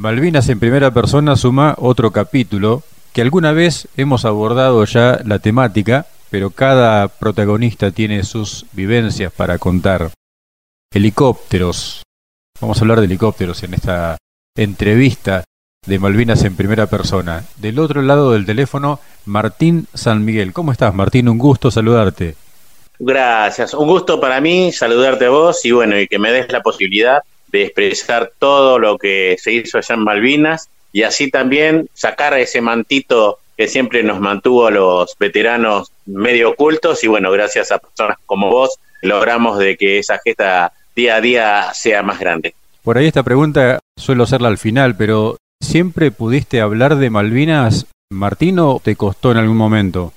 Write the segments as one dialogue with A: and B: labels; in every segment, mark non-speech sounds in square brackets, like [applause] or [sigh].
A: Malvinas en primera persona suma otro capítulo que alguna vez hemos abordado ya la temática, pero cada protagonista tiene sus vivencias para contar. Helicópteros. Vamos a hablar de helicópteros en esta entrevista de Malvinas en primera persona. Del otro lado del teléfono, Martín San Miguel. ¿Cómo estás, Martín? Un gusto saludarte.
B: Gracias. Un gusto para mí saludarte a vos y bueno, y que me des la posibilidad de expresar todo lo que se hizo allá en Malvinas y así también sacar ese mantito que siempre nos mantuvo a los veteranos medio ocultos y bueno, gracias a personas como vos logramos de que esa gesta día a día sea más grande.
A: Por ahí esta pregunta suelo hacerla al final, pero ¿siempre pudiste hablar de Malvinas, Martín, o te costó en algún momento?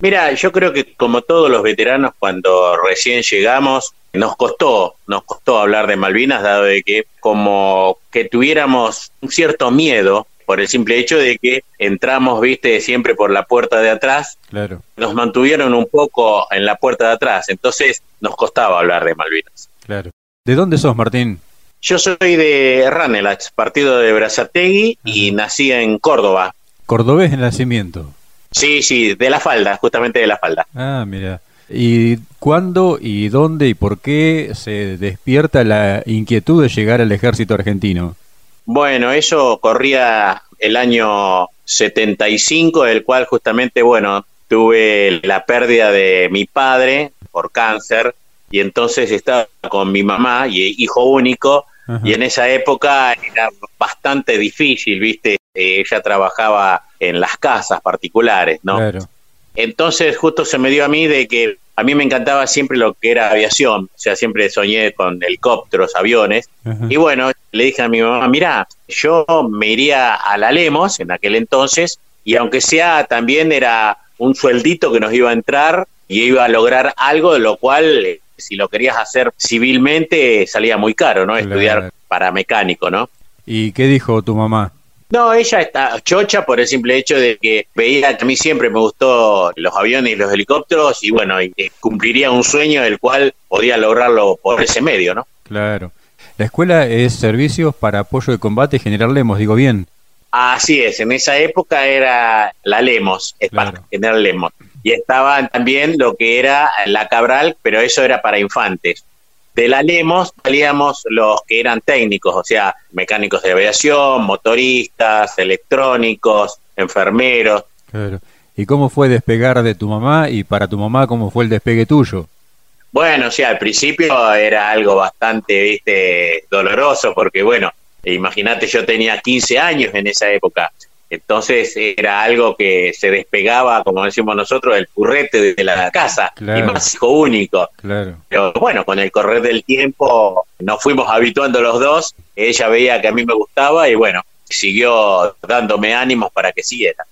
B: Mira, yo creo que como todos los veteranos cuando recién llegamos, nos costó, nos costó hablar de Malvinas, dado de que como que tuviéramos un cierto miedo por el simple hecho de que entramos, viste, siempre por la puerta de atrás.
A: Claro.
B: Nos mantuvieron un poco en la puerta de atrás, entonces nos costaba hablar de Malvinas.
A: Claro. ¿De dónde sos, Martín?
B: Yo soy de Ranelach, partido de Brazategui, y nací en Córdoba.
A: Cordobés de nacimiento.
B: Sí, sí, de la falda, justamente de la falda.
A: Ah, mira. ¿Y cuándo y dónde y por qué se despierta la inquietud de llegar al ejército argentino?
B: Bueno, eso corría el año 75, el cual justamente, bueno, tuve la pérdida de mi padre por cáncer y entonces estaba con mi mamá y hijo único y en esa época era bastante difícil, ¿viste? Eh, ella trabajaba en las casas particulares, ¿no?
A: Claro.
B: Entonces justo se me dio a mí de que a mí me encantaba siempre lo que era aviación, o sea, siempre soñé con helicópteros, aviones, y bueno, le dije a mi mamá, mira, yo me iría a la Lemos en aquel entonces, y aunque sea también era un sueldito que nos iba a entrar y iba a lograr algo, de lo cual, eh, si lo querías hacer civilmente, salía muy caro, ¿no? Estudiar para mecánico, ¿no?
A: ¿Y qué dijo tu mamá?
B: No, ella está chocha por el simple hecho de que veía que a mí siempre me gustó los aviones y los helicópteros y bueno, y cumpliría un sueño el cual podía lograrlo por ese medio, ¿no?
A: Claro. La escuela es Servicios para Apoyo de Combate General Lemos, digo bien.
B: Así es, en esa época era la Lemos, es
A: Claro.
B: para General Lemos. Y estaba también lo que era la Cabral, pero eso era para infantes. De la Lemos salíamos los que eran técnicos, o sea, mecánicos de aviación, motoristas, electrónicos, enfermeros.
A: Claro. ¿Y cómo fue despegar de tu mamá y para tu mamá cómo fue el despegue tuyo?
B: Bueno, o sea, al principio era algo bastante, viste, doloroso, porque bueno, imagínate, yo tenía 15 años en esa época, entonces era algo que se despegaba, como decimos nosotros, el currete de la casa,
A: Claro.
B: y más hijo único.
A: Claro.
B: Pero bueno, con el correr del tiempo nos fuimos habituando los dos, ella veía que a mí me gustaba y bueno, siguió dándome ánimos para que siguiera.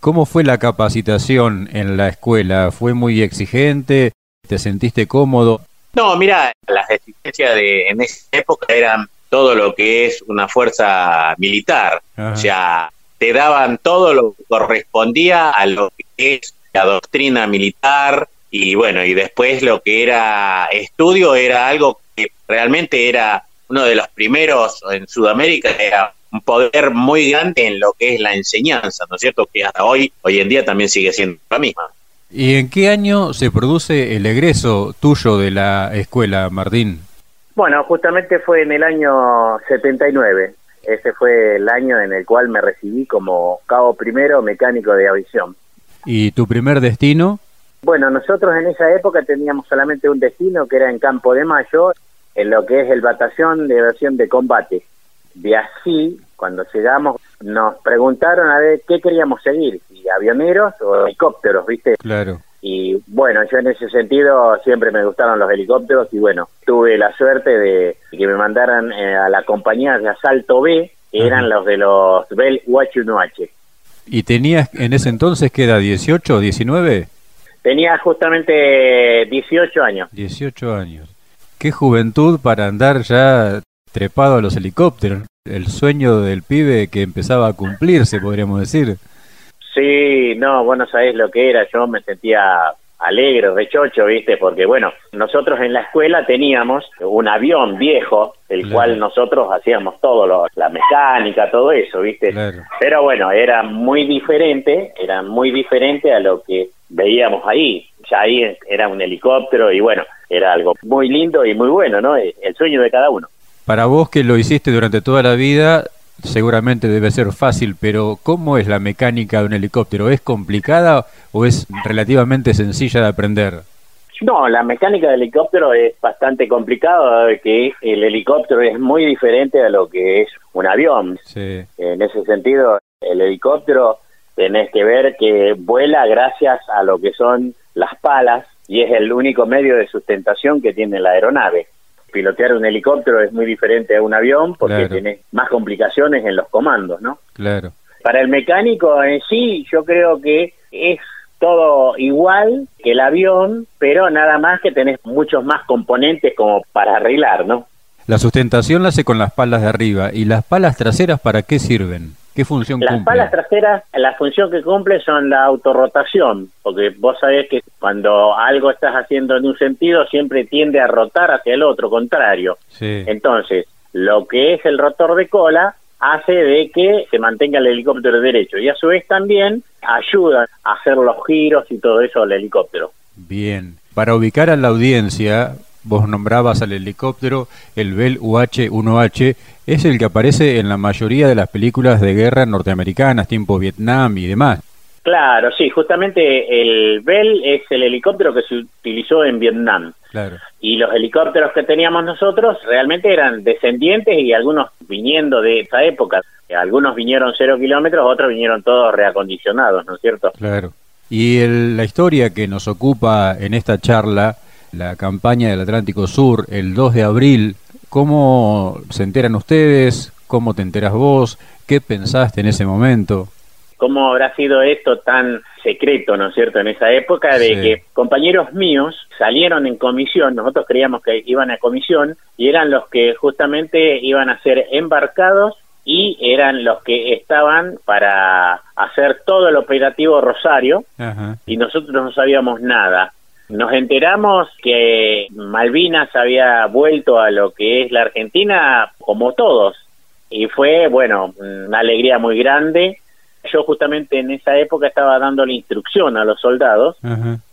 A: ¿Cómo fue la capacitación en la escuela? ¿Fue muy exigente? ¿Te sentiste cómodo?
B: No, mira, las exigencias de en esa época eran todo lo que es una fuerza militar.
A: Ajá.
B: O sea, te daban todo lo que correspondía a lo que es la doctrina militar y bueno, y después lo que era estudio era algo que realmente era uno de los primeros en Sudamérica, era un poder muy grande en lo que es la enseñanza, ¿no es cierto? Que hasta hoy, hoy en día también sigue siendo la misma.
A: ¿Y en qué año se produce el egreso tuyo de la escuela, Martín?
C: Bueno, justamente fue en el año 79. Ese fue el año en el cual me recibí como cabo primero mecánico de aviación.
A: ¿Y tu primer destino?
C: Bueno, nosotros en esa época teníamos solamente un destino que era en Campo de Mayo, en lo que es el batallón de aviación de combate. De así, cuando llegamos, nos preguntaron a ver qué queríamos seguir, si avioneros o helicópteros, ¿viste?
A: Claro.
C: Y bueno, yo en ese sentido siempre me gustaron los helicópteros y bueno, tuve la suerte de que me mandaran eh, a la compañía de asalto B, que eran los de los Bell UH-1H.
A: ¿Y tenías en ese entonces qué edad? ¿18 o 19?
C: Tenía justamente 18 años.
A: 18 años. Qué juventud para andar ya trepado a los helicópteros. El sueño del pibe que empezaba a cumplirse, podríamos decir.
C: Sí, no, vos no sabés lo que era, yo me sentía
B: alegre, rechocho, ¿viste? Porque bueno, nosotros en la escuela teníamos un avión viejo, el cual nosotros hacíamos todo, lo, la mecánica, todo eso, ¿viste? Pero bueno, era muy diferente, era muy diferente a lo que veíamos ahí. Ya ahí era un helicóptero y bueno, era algo muy lindo y muy bueno, ¿no? El sueño de cada uno.
A: Para vos que lo hiciste durante toda la vida, seguramente debe ser fácil, pero ¿cómo es la mecánica de un helicóptero? ¿Es complicada o es relativamente sencilla de aprender?
B: No, la mecánica del helicóptero es bastante complicada, que el helicóptero es muy diferente a lo que es un avión. En ese sentido, el helicóptero tenés que ver que vuela gracias a lo que son las palas y es el único medio de sustentación que tiene la aeronave pilotear un helicóptero es muy diferente a un avión porque tiene más complicaciones en los comandos, ¿no?
A: Claro.
B: Para el mecánico en sí, yo creo que es todo igual que el avión, pero nada más que tenés muchos más componentes como para arreglar, ¿no?
A: La sustentación la hace con las palas de arriba. ¿Y las palas traseras para qué sirven? ¿Qué función
B: Las palas traseras, la función que cumple son la autorrotación, porque vos sabés que cuando algo estás haciendo en un sentido siempre tiende a rotar hacia el otro, contrario. Entonces, lo que es el rotor de cola hace de que se mantenga el helicóptero derecho y a su vez también ayuda a hacer los giros y todo eso al helicóptero.
A: Bien. Para ubicar a la audiencia, vos nombrabas al helicóptero, el Bell UH-1H, es el que aparece en la mayoría de las películas de guerra norteamericanas, tiempo Vietnam y demás.
B: Claro, sí, justamente el Bell es el helicóptero que se utilizó en Vietnam.
A: Claro.
B: Y los helicópteros que teníamos nosotros realmente eran descendientes y algunos viniendo de esa época. Algunos vinieron cero kilómetros, otros vinieron todos reacondicionados, ¿no es cierto?
A: Claro. Y la historia que nos ocupa en esta charla la campaña del Atlántico Sur el 2 de abril. ¿Cómo se enteran ustedes? ¿Cómo te enteras vos? ¿Qué pensaste en ese momento?
B: ¿Cómo habrá sido esto tan secreto, ¿no es cierto?, en esa época de que compañeros míos salieron en comisión, nosotros creíamos que iban a comisión y eran los que justamente iban a ser embarcados y eran los que estaban para hacer todo el operativo Rosario y nosotros no sabíamos nada. Nos enteramos que Malvinas había vuelto a lo que es la Argentina como todos y fue, bueno, una alegría muy grande. Yo justamente en esa época estaba dando la instrucción a los soldados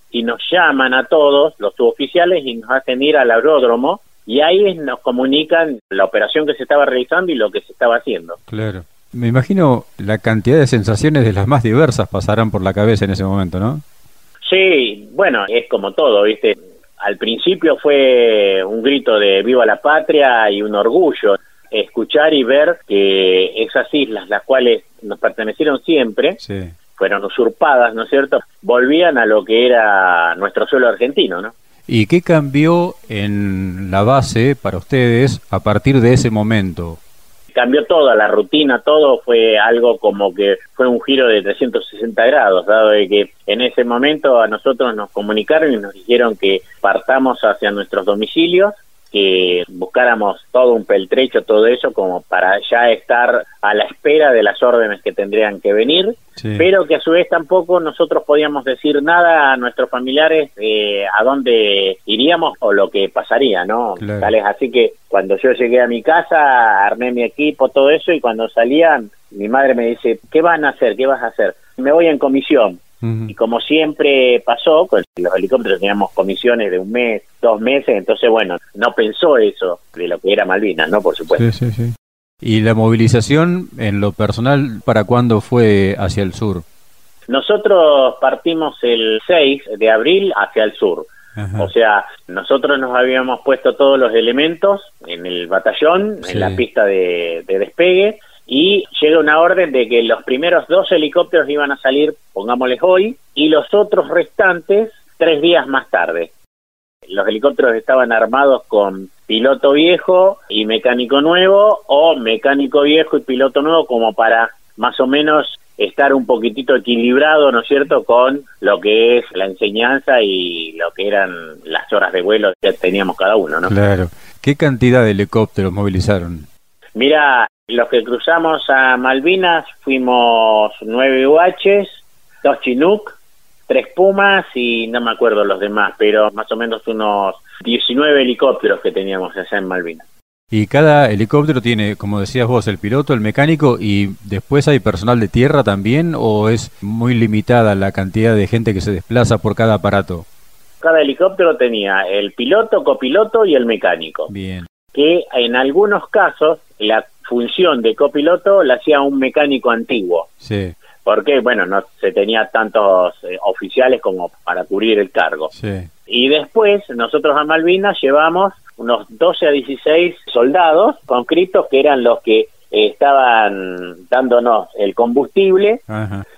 B: y nos llaman a todos, los suboficiales, y nos hacen ir al aeródromo y ahí nos comunican la operación que se estaba realizando y lo que se estaba haciendo.
A: Claro. Me imagino la cantidad de sensaciones de las más diversas pasarán por la cabeza en ese momento, ¿no?
B: Sí, bueno, es como todo, ¿viste? Al principio fue un grito de viva la patria y un orgullo escuchar y ver que esas islas, las cuales nos pertenecieron siempre, fueron usurpadas, ¿no es cierto? Volvían a lo que era nuestro suelo argentino, ¿no?
A: ¿Y qué cambió en la base para ustedes a partir de ese momento?
B: Cambió toda la rutina, todo fue algo como que fue un giro de 360 grados, dado de que en ese momento a nosotros nos comunicaron y nos dijeron que partamos hacia nuestros domicilios que buscáramos todo un peltrecho, todo eso, como para ya estar a la espera de las órdenes que tendrían que venir, pero que a su vez tampoco nosotros podíamos decir nada a nuestros familiares eh, a dónde iríamos o lo que pasaría, ¿no? así que cuando yo llegué a mi casa, armé mi equipo, todo eso, y cuando salían, mi madre me dice, ¿qué van a hacer? ¿Qué vas a hacer? Me voy en comisión. Y como siempre pasó, con los helicópteros teníamos comisiones de un mes, dos meses, entonces bueno, no pensó eso de lo que era Malvinas, ¿no? Por supuesto.
A: Sí, sí, sí. ¿Y la movilización en lo personal para cuándo fue hacia el sur?
B: Nosotros partimos el 6 de abril hacia el sur. O sea, nosotros nos habíamos puesto todos los elementos en el batallón, en la pista de despegue, y llega una orden de que los primeros dos helicópteros iban a salir, pongámosles hoy, y los otros restantes tres días más tarde. Los helicópteros estaban armados con piloto viejo y mecánico nuevo, o mecánico viejo y piloto nuevo, como para más o menos estar un poquitito equilibrado, ¿no es cierto?, con lo que es la enseñanza y lo que eran las horas de vuelo que teníamos cada uno, ¿no?
A: Claro. ¿Qué cantidad de helicópteros movilizaron?
B: Mira, los que cruzamos a Malvinas fuimos nueve UHs, dos Chinook, tres Pumas y no me acuerdo los demás, pero más o menos unos 19 helicópteros que teníamos allá en Malvinas.
A: Y cada helicóptero tiene, como decías vos, el piloto, el mecánico y después hay personal de tierra también o es muy limitada la cantidad de gente que se desplaza por cada aparato.
B: Cada helicóptero tenía el piloto, copiloto y el mecánico.
A: Bien.
B: Que en algunos casos la función de copiloto la hacía un mecánico antiguo.
A: Sí.
B: Porque, bueno, no se tenía tantos eh, oficiales como para cubrir el cargo.
A: Sí.
B: Y después nosotros a Malvinas llevamos unos 12 a 16 soldados conscriptos que eran los que eh, estaban dándonos el combustible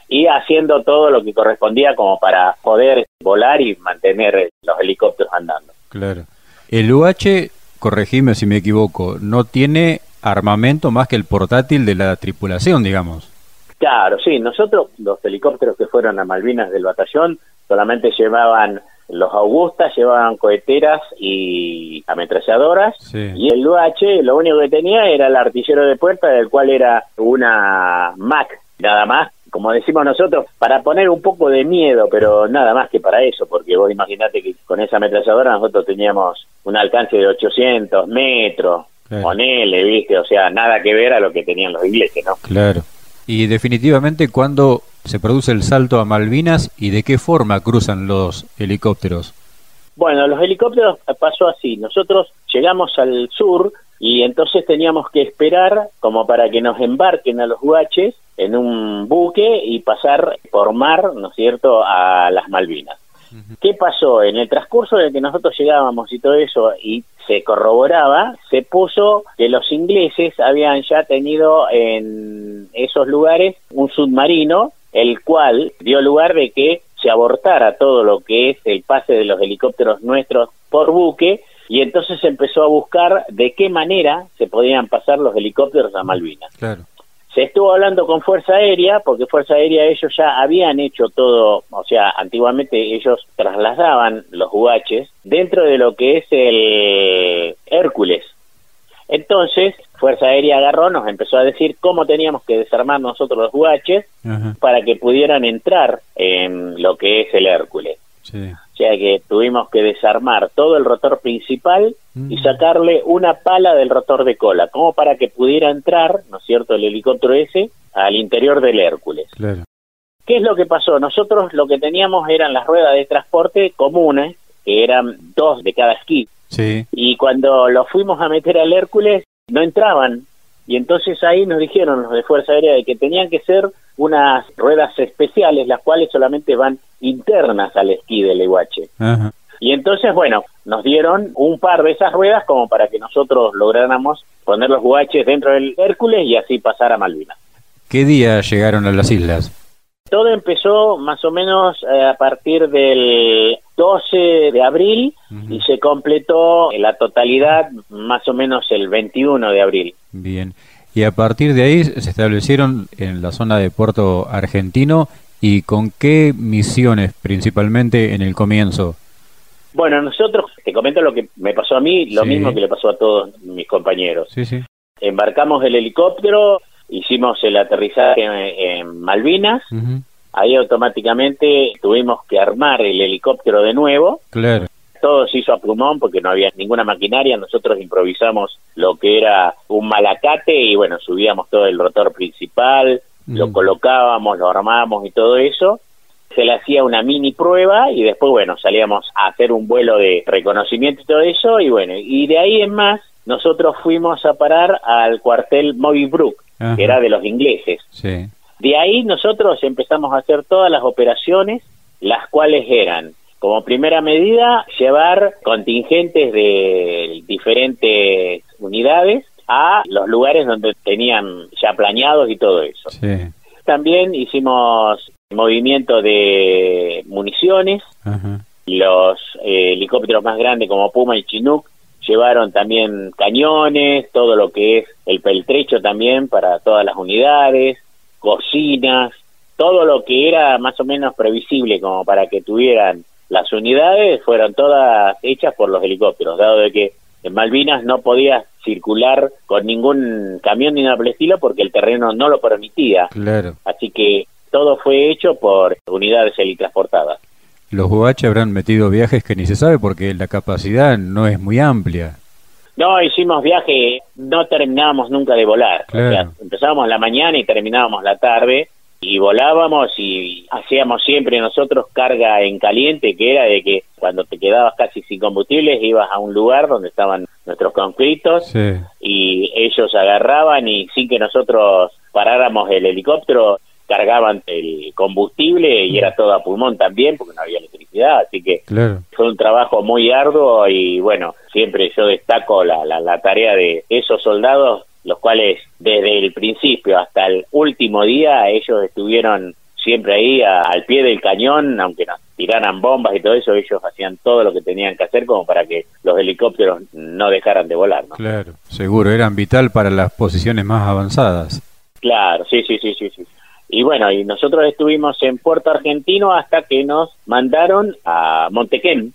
B: y haciendo todo lo que correspondía como para poder volar y mantener los helicópteros andando.
A: Claro. El UH, corregime si me equivoco, no tiene armamento más que el portátil de la tripulación, digamos.
B: Claro, sí, nosotros los helicópteros que fueron a Malvinas del batallón solamente llevaban los Augustas llevaban coheteras y ametralladoras y el UH lo único que tenía era el artillero de puerta del cual era una Mac nada más como decimos nosotros, para poner un poco de miedo, pero nada más que para eso, porque vos imaginate que con esa ametralladora nosotros teníamos un alcance de 800 metros, con él, ¿viste? O sea, nada que ver a lo que tenían los ingleses, ¿no?
A: Claro. Y definitivamente, ¿cuándo se produce el salto a Malvinas y de qué forma cruzan los helicópteros?
B: Bueno, los helicópteros pasó así. Nosotros llegamos al sur y entonces teníamos que esperar como para que nos embarquen a los guaches en un buque y pasar por mar, ¿no es cierto?, a las Malvinas. ¿Qué pasó? En el transcurso de que nosotros llegábamos y todo eso, y se corroboraba, se puso que los ingleses habían ya tenido en esos lugares un submarino, el cual dio lugar de que se abortara todo lo que es el pase de los helicópteros nuestros por buque, y entonces se empezó a buscar de qué manera se podían pasar los helicópteros a Malvinas.
A: Claro.
B: Se estuvo hablando con Fuerza Aérea, porque Fuerza Aérea ellos ya habían hecho todo, o sea, antiguamente ellos trasladaban los UHs dentro de lo que es el Hércules. Entonces, Fuerza Aérea agarró, nos empezó a decir cómo teníamos que desarmar nosotros los UHs para que pudieran entrar en lo que es el Hércules.
A: Sí.
B: O sea que tuvimos que desarmar todo el rotor principal y mm. sacarle una pala del rotor de cola, como para que pudiera entrar, ¿no es cierto?, el helicóptero ese al interior del Hércules.
A: Claro.
B: ¿Qué es lo que pasó? Nosotros lo que teníamos eran las ruedas de transporte comunes, que eran dos de cada esquí.
A: Sí.
B: Y cuando lo fuimos a meter al Hércules, no entraban. Y entonces ahí nos dijeron los de Fuerza Aérea de que tenían que ser unas ruedas especiales, las cuales solamente van internas al esquí del Iguache. Y entonces, bueno, nos dieron un par de esas ruedas como para que nosotros lográramos poner los guaches dentro del Hércules y así pasar a Malvinas.
A: ¿Qué día llegaron a las islas?
B: Todo empezó más o menos eh, a partir del 12 de abril y se completó en la totalidad más o menos el 21 de abril.
A: Bien. Y a partir de ahí se establecieron en la zona de Puerto Argentino y con qué misiones principalmente en el comienzo.
B: Bueno, nosotros, te comento lo que me pasó a mí, lo mismo que le pasó a todos mis compañeros.
A: Sí, sí.
B: Embarcamos el helicóptero, hicimos el aterrizaje en, Malvinas, ahí automáticamente tuvimos que armar el helicóptero de nuevo.
A: Claro
B: todo se hizo a plumón porque no había ninguna maquinaria, nosotros improvisamos lo que era un malacate y bueno, subíamos todo el rotor principal, lo mm. colocábamos, lo armábamos y todo eso. Se le hacía una mini prueba y después, bueno, salíamos a hacer un vuelo de reconocimiento y todo eso y bueno, y de ahí en más nosotros fuimos a parar al cuartel Moby Brook, que era de los ingleses. De ahí nosotros empezamos a hacer todas las operaciones, las cuales eran como primera medida, llevar contingentes de diferentes unidades a los lugares donde tenían ya planeados y todo eso. También hicimos movimiento de municiones. Los eh, helicópteros más grandes como Puma y Chinook llevaron también cañones, todo lo que es el peltrecho también para todas las unidades, cocinas, todo lo que era más o menos previsible como para que tuvieran las unidades fueron todas hechas por los helicópteros, dado de que en Malvinas no podía circular con ningún camión ni nada por el estilo porque el terreno no lo permitía.
A: Claro.
B: Así que todo fue hecho por unidades helitransportadas.
A: Los UH habrán metido viajes que ni se sabe porque la capacidad no es muy amplia.
B: No, hicimos viajes, no terminábamos nunca de volar. empezábamos la mañana y terminábamos la tarde y volábamos y hacíamos siempre nosotros carga en caliente, que era de que cuando te quedabas casi sin combustibles ibas a un lugar donde estaban nuestros conflictos y ellos agarraban y sin que nosotros paráramos el helicóptero cargaban el combustible y era todo a pulmón también porque no había electricidad, así que fue un trabajo muy arduo y bueno, siempre yo destaco la, la, la tarea de esos soldados los cuales desde el principio hasta el último día ellos estuvieron siempre ahí al pie del cañón, aunque nos tiraran bombas y todo eso, ellos hacían todo lo que tenían que hacer como para que los helicópteros no dejaran de volar. ¿no?
A: Claro, seguro, eran vital para las posiciones más avanzadas.
B: Claro, sí, sí, sí, sí, sí. Y bueno, y nosotros estuvimos en Puerto Argentino hasta que nos mandaron a Montequén,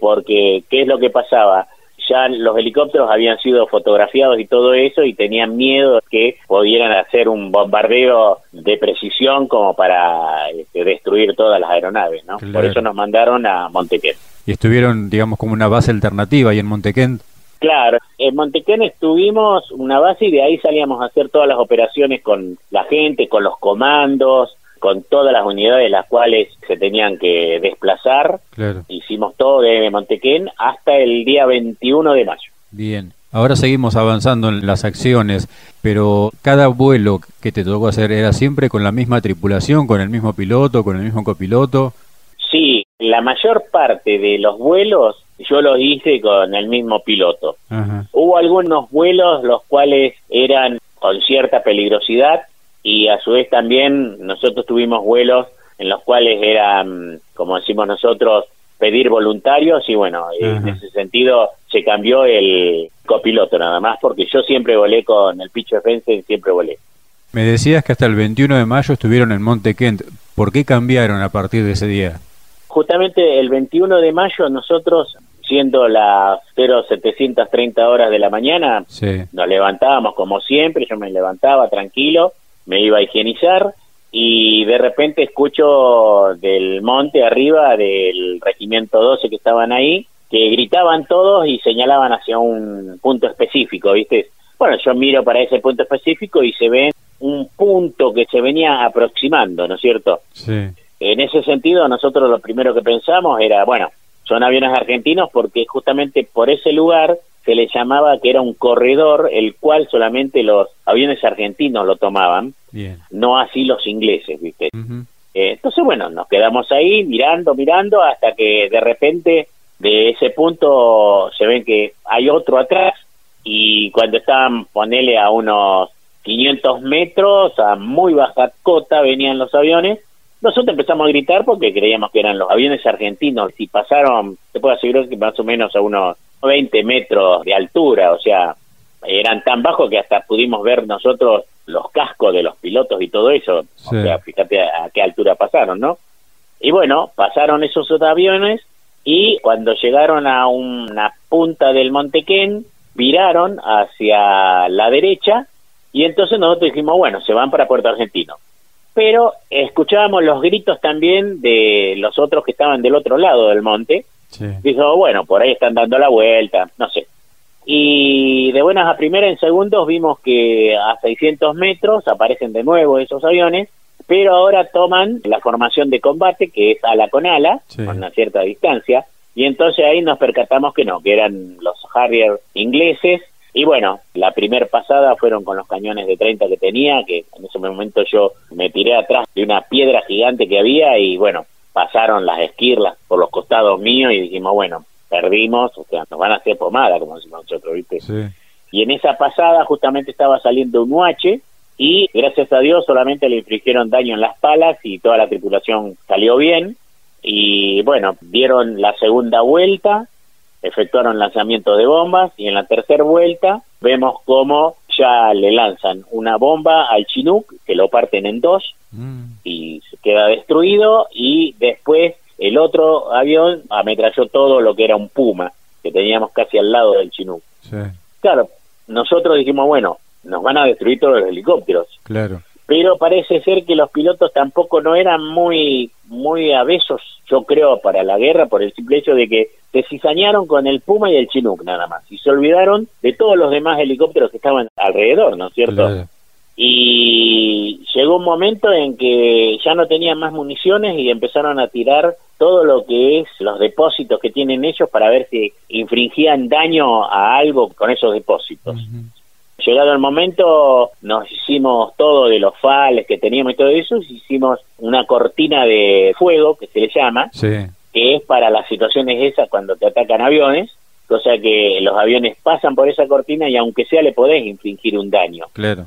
B: porque ¿qué es lo que pasaba? ya los helicópteros habían sido fotografiados y todo eso y tenían miedo que pudieran hacer un bombardeo de precisión como para este, destruir todas las aeronaves, ¿no? Por eso nos mandaron a Montequén.
A: ¿Y estuvieron, digamos, como una base alternativa ahí en Montequén?
B: Claro, en Montequén estuvimos una base y de ahí salíamos a hacer todas las operaciones con la gente, con los comandos, con todas las unidades las cuales se tenían que desplazar. Hicimos todo de Montequén hasta el día 21 de mayo.
A: Bien. Ahora seguimos avanzando en las acciones, pero cada vuelo que te tocó hacer era siempre con la misma tripulación, con el mismo piloto, con el mismo copiloto.
B: Sí, la mayor parte de los vuelos yo los hice con el mismo piloto. Hubo algunos vuelos los cuales eran con cierta peligrosidad y a su vez también nosotros tuvimos vuelos en los cuales eran, como decimos nosotros, pedir voluntarios y bueno, en ese sentido se cambió el copiloto nada más porque yo siempre volé con el Picho Defense, siempre volé.
A: Me decías que hasta el 21 de mayo estuvieron en Monte Kent. ¿Por qué cambiaron a partir de ese día?
B: Justamente el 21 de mayo nosotros, siendo las 0730 horas de la mañana, nos levantábamos como siempre, yo me levantaba tranquilo, me iba a higienizar y de repente escucho del monte arriba del regimiento 12 que estaban ahí, que gritaban todos y señalaban hacia un punto específico, ¿viste? Bueno, yo miro para ese punto específico y se ve un punto que se venía aproximando, ¿no es cierto?
A: Sí.
B: En ese sentido, nosotros lo primero que pensamos era, bueno, son aviones argentinos porque justamente por ese lugar se le llamaba que era un corredor el cual solamente los aviones argentinos lo tomaban, no así los ingleses, ¿viste? Eh, entonces, bueno, nos quedamos ahí mirando, mirando, hasta que de repente de ese punto se ven que hay otro atrás y cuando estaban, ponele a unos 500 metros, a muy baja cota venían los aviones, nosotros empezamos a gritar porque creíamos que eran los aviones argentinos y pasaron, te puedo asegurar que más o menos a unos 20 metros de altura, o sea, eran tan bajos que hasta pudimos ver nosotros los cascos de los pilotos y todo eso. O sea, fíjate a, qué altura pasaron, ¿no? Y bueno, pasaron esos aviones y cuando llegaron a una punta del Montequén, viraron hacia la derecha y entonces nosotros dijimos, bueno, se van para Puerto Argentino. Pero escuchábamos los gritos también de los otros que estaban del otro lado del monte. Dijo, bueno, por ahí están dando la vuelta, no sé. Y de buenas a primeras en segundos vimos que a 600 metros aparecen de nuevo esos aviones, pero ahora toman la formación de combate, que es ala con ala, con una cierta distancia, y entonces ahí nos percatamos que no, que eran los Harrier ingleses, y bueno, la primer pasada fueron con los cañones de 30 que tenía, que en ese momento yo me tiré atrás de una piedra gigante que había y bueno, pasaron las esquirlas por los costados míos y dijimos, bueno, perdimos, o sea, nos van a hacer pomada, como decimos nosotros, ¿viste? Y en esa pasada justamente estaba saliendo un UH y gracias a Dios solamente le infligieron daño en las palas y toda la tripulación salió bien. Y bueno, dieron la segunda vuelta, efectuaron lanzamiento de bombas y en la tercera vuelta vemos cómo ya le lanzan una bomba al Chinook, que lo parten en dos mm. y se queda destruido y después el otro avión ametralló todo lo que era un Puma, que teníamos casi al lado del Chinook. Claro, nosotros dijimos, bueno, nos van a destruir todos los helicópteros.
A: Claro.
B: pero parece ser que los pilotos tampoco no eran muy muy avesos, yo creo, para la guerra por el simple hecho de que se cizañaron con el Puma y el Chinook nada más y se olvidaron de todos los demás helicópteros que estaban alrededor, ¿no es cierto? Y llegó un momento en que ya no tenían más municiones y empezaron a tirar todo lo que es los depósitos que tienen ellos para ver si infringían daño a algo con esos depósitos. Llegado el momento, nos hicimos todo de los fales que teníamos y todo eso, hicimos una cortina de fuego, que se le llama, que es para las situaciones esas cuando te atacan aviones, cosa que los aviones pasan por esa cortina y aunque sea le podés infringir un daño.
A: Claro.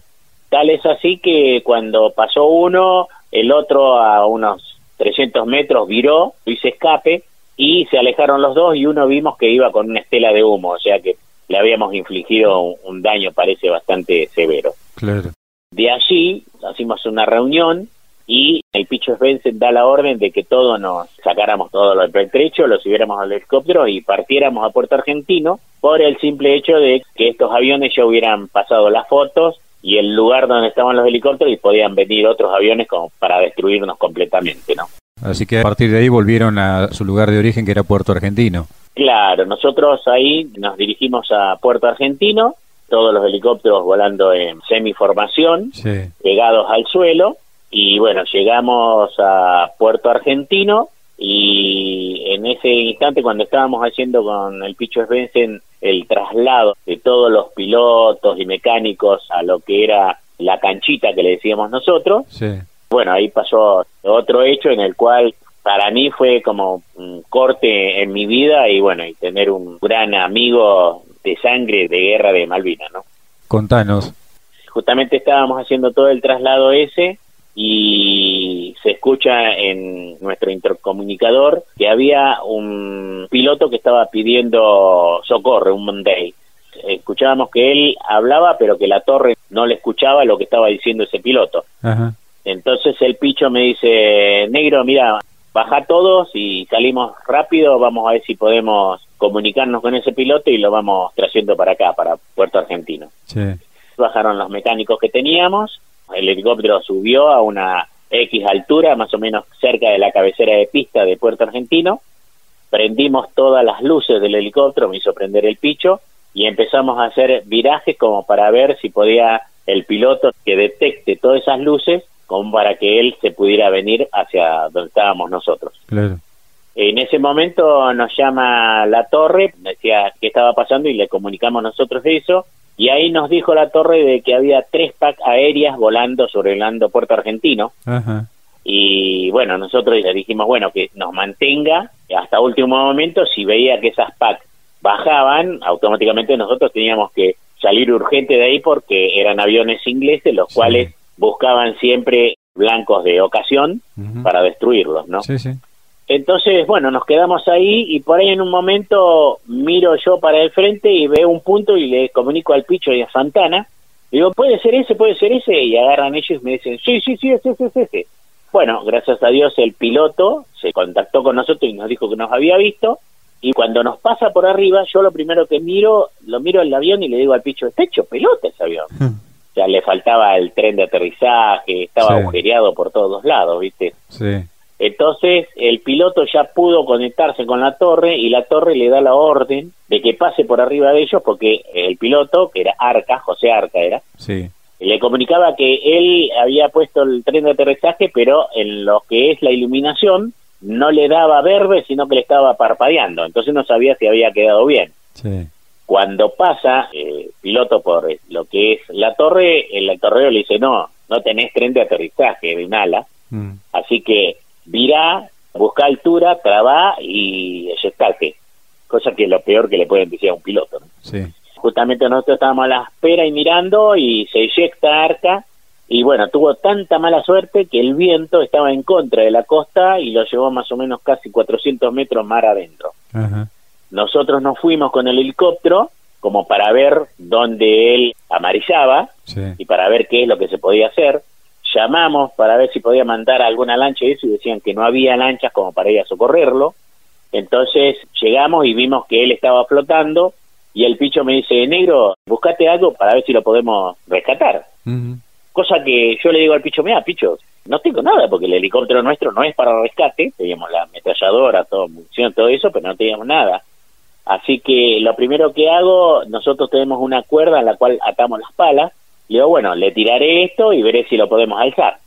B: Tal es así que cuando pasó uno, el otro a unos 300 metros viró, hizo escape y se alejaron los dos y uno vimos que iba con una estela de humo, o sea que le habíamos infligido un, daño, parece bastante severo.
A: Claro.
B: De allí hicimos una reunión y el Picho Svensson da la orden de que todos nos sacáramos todo lo del pertrecho, lo subiéramos al helicóptero y partiéramos a Puerto Argentino por el simple hecho de que estos aviones ya hubieran pasado las fotos y el lugar donde estaban los helicópteros y podían venir otros aviones como para destruirnos completamente, ¿no?
A: Así que a partir de ahí volvieron a su lugar de origen que era Puerto Argentino.
B: Claro, nosotros ahí nos dirigimos a Puerto Argentino, todos los helicópteros volando en semiformación, pegados al suelo, y bueno, llegamos a Puerto Argentino y en ese instante cuando estábamos haciendo con el Picho Svensson el traslado de todos los pilotos y mecánicos a lo que era la canchita que le decíamos nosotros, bueno, ahí pasó otro hecho en el cual para mí fue como un corte en mi vida y bueno, y tener un gran amigo de sangre de guerra de Malvinas, ¿no?
A: Contanos.
B: Justamente estábamos haciendo todo el traslado ese y se escucha en nuestro intercomunicador que había un piloto que estaba pidiendo socorro, un Monday. Escuchábamos que él hablaba, pero que la torre no le escuchaba lo que estaba diciendo ese piloto. Entonces el picho me dice, negro, mira, baja todos y salimos rápido, vamos a ver si podemos comunicarnos con ese piloto y lo vamos trayendo para acá, para Puerto Argentino. Bajaron los mecánicos que teníamos, el helicóptero subió a una X altura, más o menos cerca de la cabecera de pista de Puerto Argentino, prendimos todas las luces del helicóptero, me hizo prender el picho y empezamos a hacer virajes como para ver si podía el piloto que detecte todas esas luces como para que él se pudiera venir hacia donde estábamos nosotros. En ese momento nos llama la torre, decía qué estaba pasando y le comunicamos nosotros eso, y ahí nos dijo la torre de que había tres PAC aéreas volando sobre el Lando Puerto Argentino. Y bueno, nosotros le dijimos, bueno, que nos mantenga hasta último momento, si veía que esas PAC bajaban, automáticamente nosotros teníamos que salir urgente de ahí porque eran aviones ingleses, los cuales buscaban siempre blancos de ocasión para destruirlos, ¿no?
A: Sí, sí.
B: Entonces, bueno, nos quedamos ahí y por ahí en un momento miro yo para el frente y veo un punto y le comunico al Picho y a Santana. Digo, puede ser ese, puede ser ese, y agarran ellos y me dicen, sí, sí, sí, ese, ese, ese. Bueno, gracias a Dios el piloto se contactó con nosotros y nos dijo que nos había visto, y cuando nos pasa por arriba, yo lo primero que miro, lo miro el avión y le digo al Picho, está hecho pelota ese avión. ya le faltaba el tren de aterrizaje, estaba agujereado por todos lados, ¿viste?
A: Sí.
B: Entonces el piloto ya pudo conectarse con la torre y la torre le da la orden de que pase por arriba de ellos porque el piloto, que era Arca, José Arca era,
A: sí.
B: le comunicaba que él había puesto el tren de aterrizaje, pero en lo que es la iluminación no le daba verde, sino que le estaba parpadeando, entonces no sabía si había quedado bien.
A: Sí.
B: Cuando pasa el piloto por lo que es la torre, el torreo le dice, no, no tenés tren de aterrizaje de un ala, mm. así que virá, busca altura, traba y eyectate, cosa que es lo peor que le pueden decir a un piloto.
A: Sí.
B: Justamente nosotros estábamos a la espera y mirando y se eyecta Arca y bueno, tuvo tanta mala suerte que el viento estaba en contra de la costa y lo llevó más o menos casi 400 metros mar adentro. Ajá. Nosotros nos fuimos con el helicóptero como para ver dónde él amarillaba y para ver qué es lo que se podía hacer. Llamamos para ver si podía mandar alguna lancha y eso y decían que no había lanchas como para ir a socorrerlo. Entonces llegamos y vimos que él estaba flotando y el picho me dice, negro, buscate algo para ver si lo podemos rescatar. Cosa que yo le digo al Picho, mira, Picho, no tengo nada, porque el helicóptero nuestro no es para rescate, teníamos la ametralladora, todo, munición, todo eso, pero no teníamos nada. Así que lo primero que hago, nosotros tenemos una cuerda en la cual atamos las palas, y digo, bueno, le tiraré esto y veré si lo podemos alzar.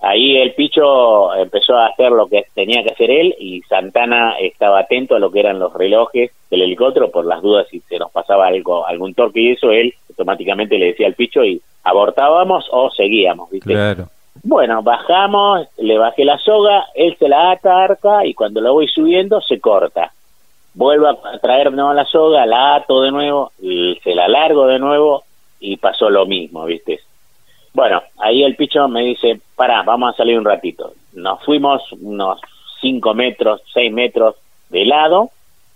B: Ahí el Picho empezó a hacer lo que tenía que hacer él y Santana estaba atento a lo que eran los relojes del helicóptero por las dudas si se nos pasaba algo, algún torque y eso, él automáticamente le decía al Picho y abortábamos o seguíamos, ¿viste?
A: Claro.
B: Bueno, bajamos, le bajé la soga, él se la ata arca y cuando lo voy subiendo se corta. Vuelvo a traer de nuevo la soga, la ato de nuevo, y se la largo de nuevo y pasó lo mismo, ¿viste? Bueno, ahí el picho me dice, pará, vamos a salir un ratito. Nos fuimos unos 5 metros, 6 metros de lado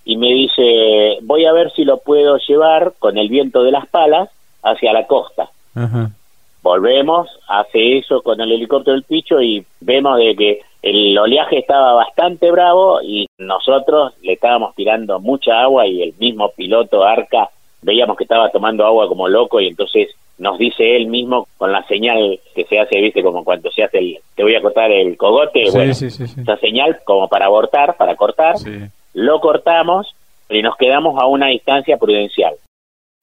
B: y me dice, voy a ver si lo puedo llevar con el viento de las palas hacia la costa. Volvemos, hace eso con el helicóptero del picho y vemos de que el oleaje estaba bastante bravo y nosotros le estábamos tirando mucha agua y el mismo piloto Arca veíamos que estaba tomando agua como loco y entonces nos dice él mismo con la señal que se hace, viste, como cuando se hace el, te voy a cortar el cogote,
A: Sí,
B: bueno,
A: sí, sí, sí.
B: esa señal como para abortar, para cortar, lo cortamos y nos quedamos a una distancia prudencial.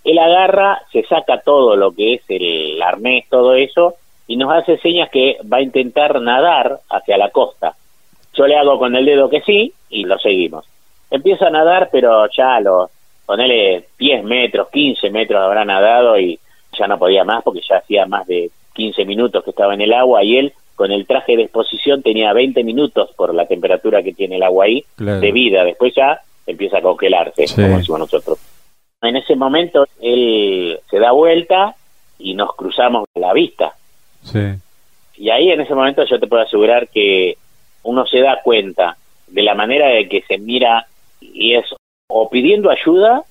B: Él agarra, se saca todo lo que es el arnés, todo eso, y nos hace señas que va a intentar nadar hacia la costa. Yo le hago con el dedo que sí y lo seguimos. Empieza a nadar, pero ya a los, ponele 10 metros, 15 metros habrá nadado y ya no podía más porque ya hacía más de 15 minutos que estaba en el agua y él con el traje de exposición tenía 20 minutos por la temperatura que tiene el agua ahí
A: Claro.
B: de vida. Después ya empieza a congelarse,
A: Sí.
B: como decimos nosotros. En ese momento él se da vuelta y nos cruzamos la vista.
A: Sí.
B: Y ahí en ese momento yo te puedo asegurar que uno se da cuenta de la manera de que se mira y es o pidiendo ayuda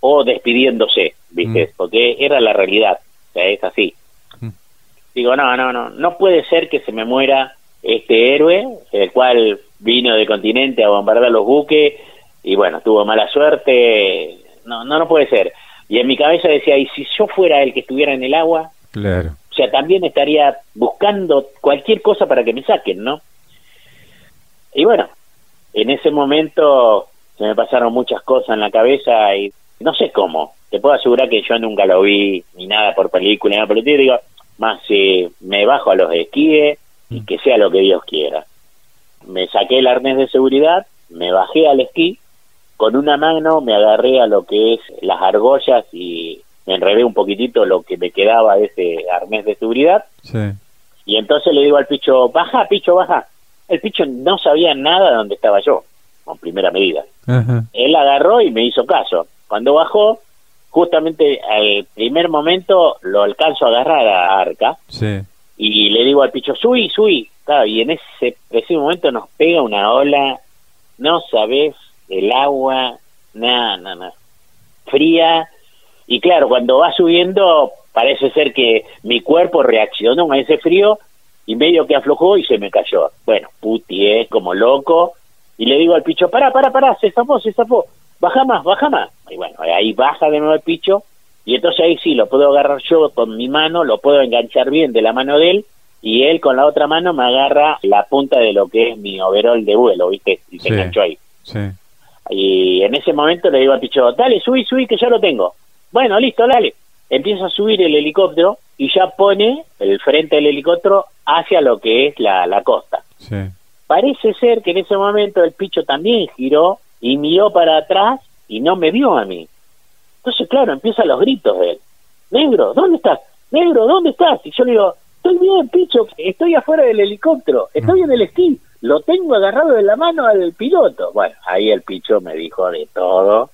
B: o despidiéndose, ¿viste?
A: Mm.
B: Porque era la realidad, o sea, es así.
A: Mm.
B: Digo, no, no, no, no puede ser que se me muera este héroe, el cual vino del continente a bombardear los buques y bueno, tuvo mala suerte, no, no, no puede ser. Y en mi cabeza decía, y si yo fuera el que estuviera en el agua,
A: Claro.
B: o sea, también estaría buscando cualquier cosa para que me saquen, ¿no? Y bueno, en ese momento se me pasaron muchas cosas en la cabeza y no sé cómo. Te puedo asegurar que yo nunca lo vi ni nada por película, ni nada por. Digo, más si me bajo a los esquíes y que sea lo que Dios quiera. Me saqué el arnés de seguridad, me bajé al esquí, con una mano me agarré a lo que es las argollas y me enredé un poquitito lo que me quedaba de ese arnés de seguridad
A: Sí.
B: y entonces le digo al picho, baja, picho, baja. El picho no sabía nada de dónde estaba yo, con primera medida.
A: Ajá.
B: Él agarró y me hizo caso. Cuando bajó, justamente al primer momento lo alcanzo a agarrar a Arca
A: Sí.
B: y le digo al picho, subí, subí. Claro, y en ese preciso momento nos pega una ola, no sabes, el agua, nada, nada, nada. Fría. Y claro, cuando va subiendo, parece ser que mi cuerpo reaccionó a ese frío y medio que aflojó y se me cayó. Bueno, putié como loco. Y le digo al picho, para, para, para, se zafó, se zafó. Baja más, baja más. Y bueno, ahí baja de nuevo el picho. Y entonces ahí sí, lo puedo agarrar yo con mi mano, lo puedo enganchar bien de la mano de él y él con la otra mano me agarra la punta de lo que es mi overol de vuelo, ¿viste? Y se
A: Sí.
B: enganchó ahí.
A: Sí.
B: Y en ese momento le digo al picho, dale, subí, subí, que ya lo tengo. Bueno, listo, dale. Empieza a subir el helicóptero y ya pone el frente del helicóptero hacia lo que es la, la costa.
A: Sí.
B: Parece ser que en ese momento el picho también giró y miró para atrás y no me vio a mí. Entonces, claro, empiezan los gritos de él. Negro, ¿dónde estás? Negro, ¿dónde estás? Y yo le digo, estoy bien, picho, estoy afuera del helicóptero, estoy en el esquí, lo tengo agarrado de la mano al piloto. Bueno, ahí el picho me dijo de todo.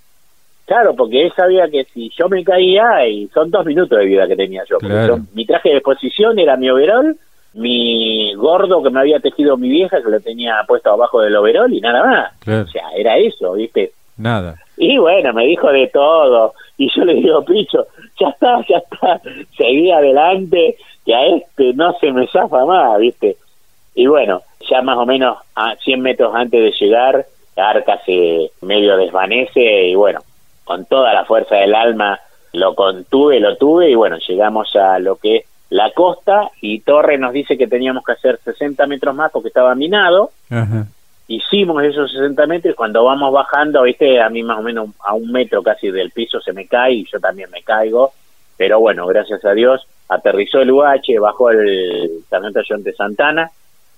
B: Claro, porque él sabía que si yo me caía, y son dos minutos de vida que tenía yo.
A: Claro.
B: yo- mi traje de exposición era mi overol, mi gordo que me había tejido mi vieja, que lo tenía puesto abajo del overol y nada más.
A: Claro.
B: O sea, era eso, ¿viste?
A: Nada.
B: Y bueno, me dijo de todo. Y yo le digo, Picho, ya está, ya está. Seguí adelante, que a este no se me zafa más, ¿viste? Y bueno, ya más o menos a 100 metros antes de llegar, la arca se medio desvanece y bueno, con toda la fuerza del alma lo contuve, lo tuve y bueno, llegamos a lo que es la costa y Torre nos dice que teníamos que hacer 60 metros más porque estaba minado. Hicimos esos 60 metros y cuando vamos bajando, viste, a mí más o menos a un metro casi del piso se me cae y yo también me caigo. Pero bueno, gracias a Dios, aterrizó el UH, bajó el sargento John de Santana,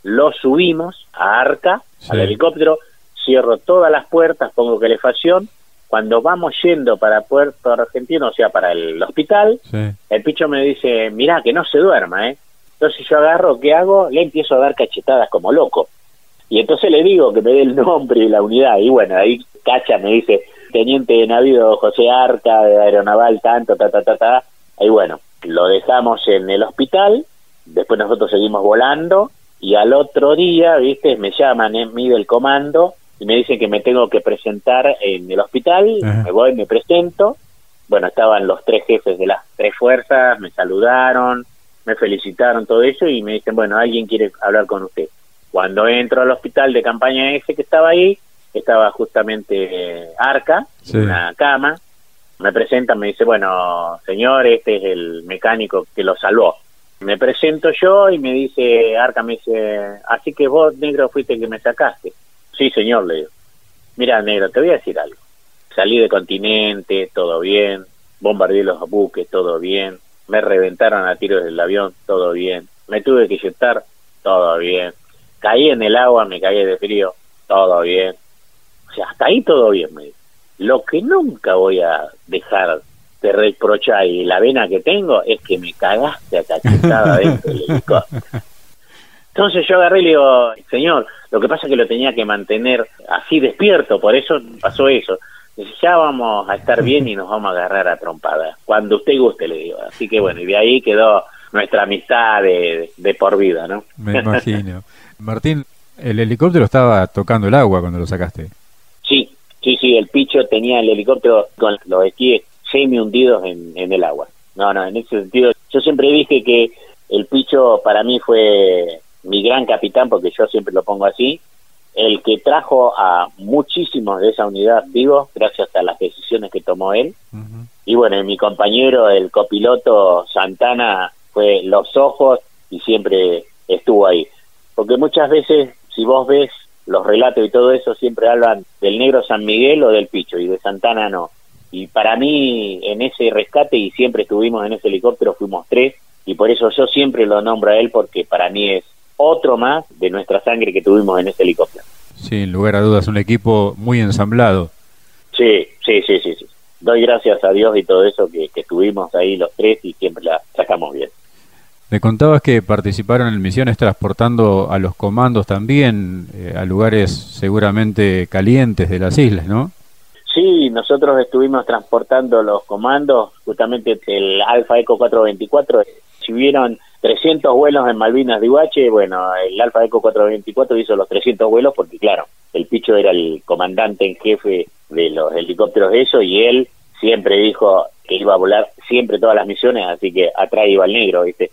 B: lo subimos a Arca, al helicóptero, cierro todas las puertas, pongo calefacción cuando vamos yendo para Puerto Argentino, o sea, para el hospital, el picho me dice, mira que no se duerma, ¿eh? Entonces yo agarro, ¿qué hago? Le empiezo a dar cachetadas como loco. Y entonces le digo que me dé el nombre y la unidad. Y bueno, ahí Cacha me dice, teniente de navío José Arca, de aeronaval, tanto, ta, ta, ta, ta. Y bueno, lo dejamos en el hospital, después nosotros seguimos volando, y al otro día, viste, me llaman, en mí del comando, y me dicen que me tengo que presentar en el hospital, me voy, me presento, bueno, estaban los tres jefes de las tres fuerzas, me saludaron, me felicitaron, todo eso, y me dicen, bueno, alguien quiere hablar con usted. Cuando entro al hospital de campaña ese que estaba ahí, estaba justamente Arca, en una cama, me presentan, me dice, bueno, señor, este es el mecánico que lo salvó. Me presento yo y me dice, Arca me dice, así que vos, negro, fuiste el que me sacaste. Sí, señor, le digo. Mira, negro, te voy a decir algo. Salí de continente, todo bien. Bombardeé los buques, todo bien. Me reventaron a tiros del avión, todo bien. Me tuve que inyectar, todo bien. Caí en el agua, me caí de frío, todo bien. O sea, hasta ahí todo bien, me dice. Lo que nunca voy a dejar de reprochar y la vena que tengo es que me cagaste a cachetada [laughs] dentro del helicóptero. Entonces yo agarré y le digo, señor, lo que pasa es que lo tenía que mantener así despierto, por eso pasó eso. Dice, ya vamos a estar bien y nos vamos a agarrar a trompada, cuando usted guste, le digo. Así que bueno, y de ahí quedó nuestra amistad de, de por vida, ¿no?
A: Me imagino. Martín, el helicóptero estaba tocando el agua cuando lo sacaste.
B: Sí, sí, sí, el picho tenía el helicóptero con los esquíes semi hundidos en, en el agua. No, no, en ese sentido, yo siempre dije que el picho para mí fue mi gran capitán, porque yo siempre lo pongo así, el que trajo a muchísimos de esa unidad vivos gracias a las decisiones que tomó él. Y bueno, mi compañero, el copiloto Santana, fue los ojos y siempre estuvo ahí. Porque muchas veces, si vos ves los relatos y todo eso, siempre hablan del negro San Miguel o del Picho, y de Santana no. Y para mí, en ese rescate, y siempre estuvimos en ese helicóptero, fuimos tres, y por eso yo siempre lo nombro a él, porque para mí es otro más de nuestra sangre que tuvimos en ese helicóptero.
A: Sin lugar a dudas, un equipo muy ensamblado.
B: Sí, sí, sí, sí. sí. Doy gracias a Dios y todo eso que, que estuvimos ahí los tres y siempre la sacamos bien.
A: Me contabas que participaron en misiones transportando a los comandos también eh, a lugares seguramente calientes de las islas, ¿no?
B: Sí, nosotros estuvimos transportando los comandos, justamente el Alfa Eco 424, si hubieron 300 vuelos en Malvinas de Iguache, bueno, el Alfa Eco 424 hizo los 300 vuelos porque, claro, el Picho era el comandante en jefe de los helicópteros de eso y él siempre dijo que iba a volar siempre todas las misiones, así que atrás iba el negro, ¿viste?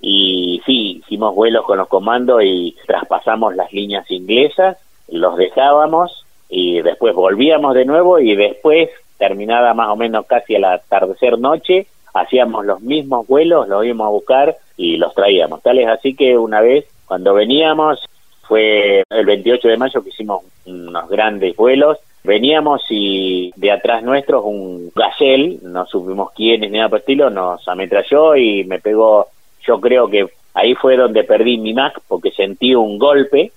B: Y sí, hicimos vuelos con los comandos y traspasamos las líneas inglesas, los dejábamos y después volvíamos de nuevo y después, terminada más o menos casi al atardecer noche, hacíamos los mismos vuelos, los íbamos a buscar y los traíamos. Tal es así que una vez, cuando veníamos, fue el 28 de mayo que hicimos unos grandes vuelos, veníamos y de atrás nuestros un gazelle, no supimos quién ni nada por estilo, nos ametralló y me pegó, yo creo que ahí fue donde perdí mi Mac porque sentí un golpe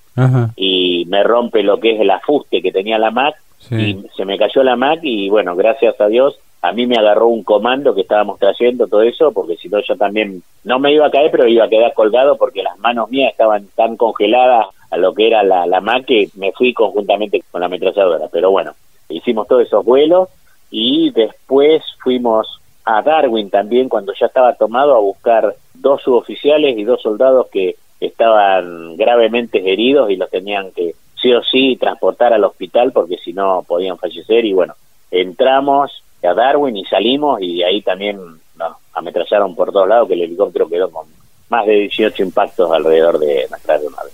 B: y me rompe lo que es el afuste que tenía la Mac y se me cayó la Mac y bueno, gracias a Dios a mí me agarró un comando que estábamos trayendo todo eso, porque si no yo también no me iba a caer, pero iba a quedar colgado porque las manos mías estaban tan congeladas a lo que era la, la MAC que me fui conjuntamente con la ametralladora. Pero bueno, hicimos todos esos vuelos y después fuimos a Darwin también cuando ya estaba tomado a buscar dos suboficiales y dos soldados que estaban gravemente heridos y los tenían que sí o sí transportar al hospital porque si no podían fallecer y bueno, entramos a Darwin y salimos y ahí también nos ametrallaron por todos lados que el helicóptero quedó con más de 18 impactos alrededor de nuestra aeronave.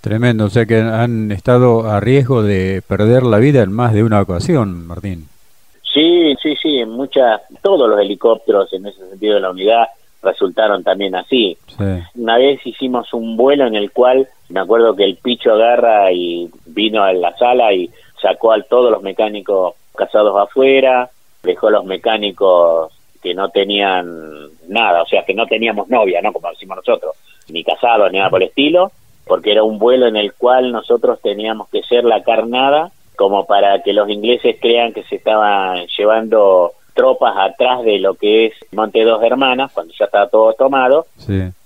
A: Tremendo, o sea que han estado a riesgo de perder la vida en más de una ocasión, Martín.
B: Sí, sí, sí, en muchas, todos los helicópteros en ese sentido de la unidad resultaron también así. Una vez hicimos un vuelo en el cual me acuerdo que el picho agarra y vino a la sala y sacó a todos los mecánicos casados afuera, dejó los mecánicos que no tenían nada, o sea, que no teníamos novia, ¿no? Como decimos nosotros, ni casados, ni nada por el estilo, porque era un vuelo en el cual nosotros teníamos que ser la carnada como para que los ingleses crean que se estaban llevando tropas atrás de lo que es Monte Dos Hermanas, cuando ya estaba todo tomado,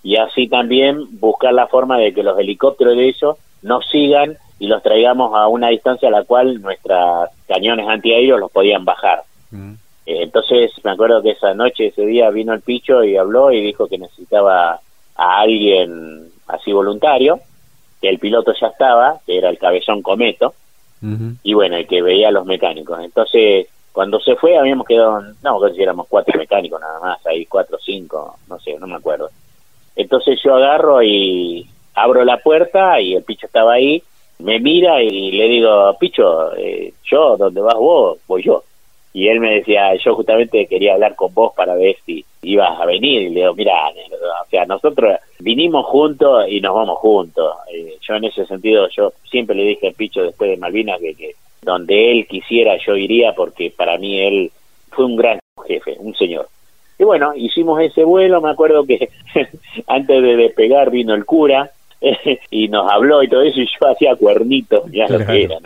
B: y así también buscar la forma de que los helicópteros de ellos nos sigan y los traigamos a una distancia a la cual nuestros cañones antiaéreos los podían bajar. Mm. Eh, entonces me acuerdo que esa noche, ese día, vino el picho y habló y dijo que necesitaba a alguien así voluntario, que el piloto ya estaba, que era el cabezón Cometo, y bueno, y que veía a los mecánicos. Entonces cuando se fue habíamos quedado, no, si éramos cuatro mecánicos nada más, ahí cuatro, cinco, no sé, no me acuerdo. Entonces yo agarro y abro la puerta y el picho estaba ahí, me mira y le digo, picho, eh, yo, donde vas vos, voy yo. Y él me decía, yo justamente quería hablar con vos para ver si ibas a venir. Y le digo, mira, o sea, nosotros vinimos juntos y nos vamos juntos. Eh, yo en ese sentido, yo siempre le dije al Picho después de Malvinas que, que donde él quisiera yo iría porque para mí él fue un gran jefe, un señor. Y bueno, hicimos ese vuelo, me acuerdo que [laughs] antes de despegar vino el cura [laughs] y nos habló y todo eso y yo hacía cuernitos, ya lo que era.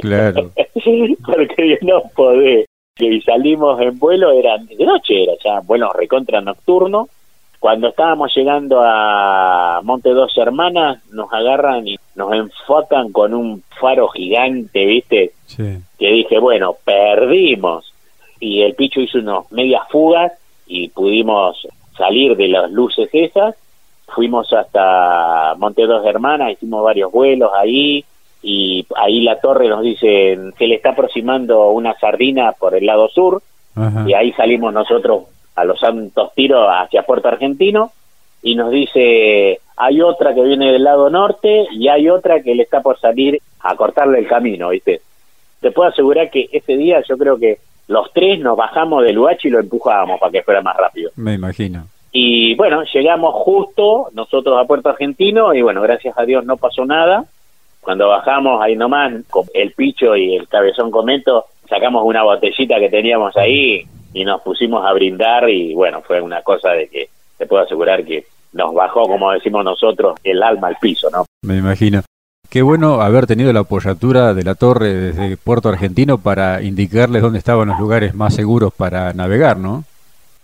A: Claro. [laughs]
B: porque no podés. Y salimos en vuelo, era de noche, era ya vuelo recontra nocturno. Cuando estábamos llegando a Monte Dos Hermanas, nos agarran y nos enfocan con un faro gigante, ¿viste? Que dije, bueno, perdimos. Y el picho hizo unos medias fugas y pudimos salir de las luces esas. Fuimos hasta Monte Dos Hermanas, hicimos varios vuelos ahí y ahí la torre nos dice que le está aproximando una sardina por el lado sur y ahí salimos nosotros a los santos tiros hacia Puerto Argentino y nos dice hay otra que viene del lado norte y hay otra que le está por salir a cortarle el camino, ¿viste? Te puedo asegurar que ese día yo creo que los tres nos bajamos del UH y lo empujábamos para que fuera más rápido.
A: Me imagino.
B: Y bueno, llegamos justo nosotros a Puerto Argentino y bueno, gracias a Dios no pasó nada. Cuando bajamos ahí nomás, con el picho y el cabezón comento, sacamos una botellita que teníamos ahí y nos pusimos a brindar y bueno, fue una cosa de que te puedo asegurar que nos bajó, como decimos nosotros, el alma al piso, ¿no?
A: Me imagino. Qué bueno haber tenido la apoyatura de la torre desde Puerto Argentino para indicarles dónde estaban los lugares más seguros para navegar, ¿no?